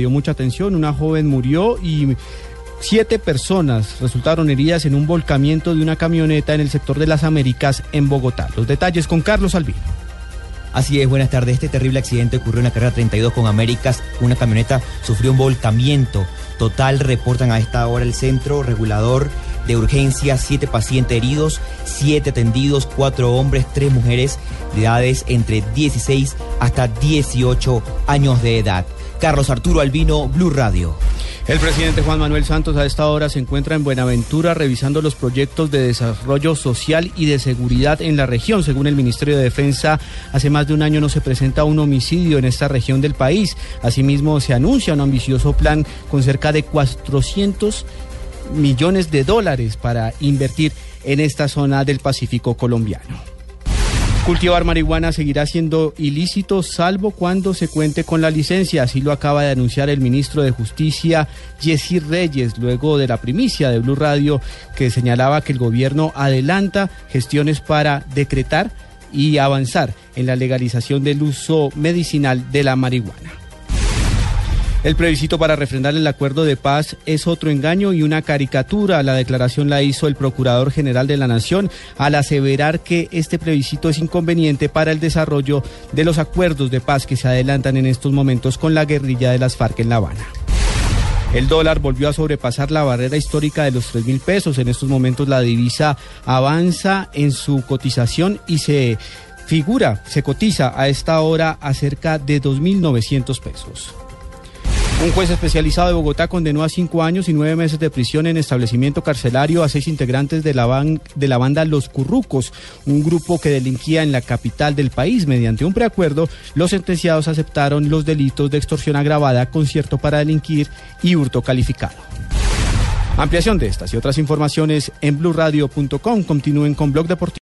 dio mucha atención, una joven murió y siete personas resultaron heridas en un volcamiento de una camioneta en el sector de las Américas en Bogotá. Los detalles con Carlos Albino. Así es, buenas tardes. Este terrible accidente ocurrió en la carrera 32 con Américas. Una camioneta sufrió un volcamiento total. Reportan a esta hora el centro regulador de urgencia. Siete pacientes heridos, siete atendidos, cuatro hombres, tres mujeres de edades entre 16 hasta 18 años de edad. Carlos Arturo Albino, Blue Radio. El presidente Juan Manuel Santos a esta hora se encuentra en Buenaventura revisando los proyectos de desarrollo social y de seguridad en la región. Según el Ministerio de Defensa, hace más de un año no se presenta un homicidio en esta región del país. Asimismo, se anuncia un ambicioso plan con cerca de 400 millones de dólares para invertir en esta zona del Pacífico colombiano. Cultivar marihuana seguirá siendo ilícito salvo cuando se cuente con la licencia, así lo acaba de anunciar el ministro de Justicia, Jessy Reyes, luego de la primicia de Blue Radio que señalaba que el gobierno adelanta gestiones para decretar y avanzar en la legalización del uso medicinal de la marihuana. El plebiscito para refrendar el acuerdo de paz es otro engaño y una caricatura. La declaración la hizo el Procurador General de la Nación al aseverar que este plebiscito es inconveniente para el desarrollo de los acuerdos de paz que se adelantan en estos momentos con la guerrilla de las FARC en La Habana. El dólar volvió a sobrepasar la barrera histórica de los 3 mil pesos. En estos momentos la divisa avanza en su cotización y se figura, se cotiza a esta hora a cerca de 2.900 pesos. Un juez especializado de Bogotá condenó a cinco años y nueve meses de prisión en establecimiento carcelario a seis integrantes de la, de la banda Los Currucos, un grupo que delinquía en la capital del país. Mediante un preacuerdo, los sentenciados aceptaron los delitos de extorsión agravada, concierto para delinquir y hurto calificado. Ampliación de estas y otras informaciones en blurradio.com. Continúen con Blog Deportivo.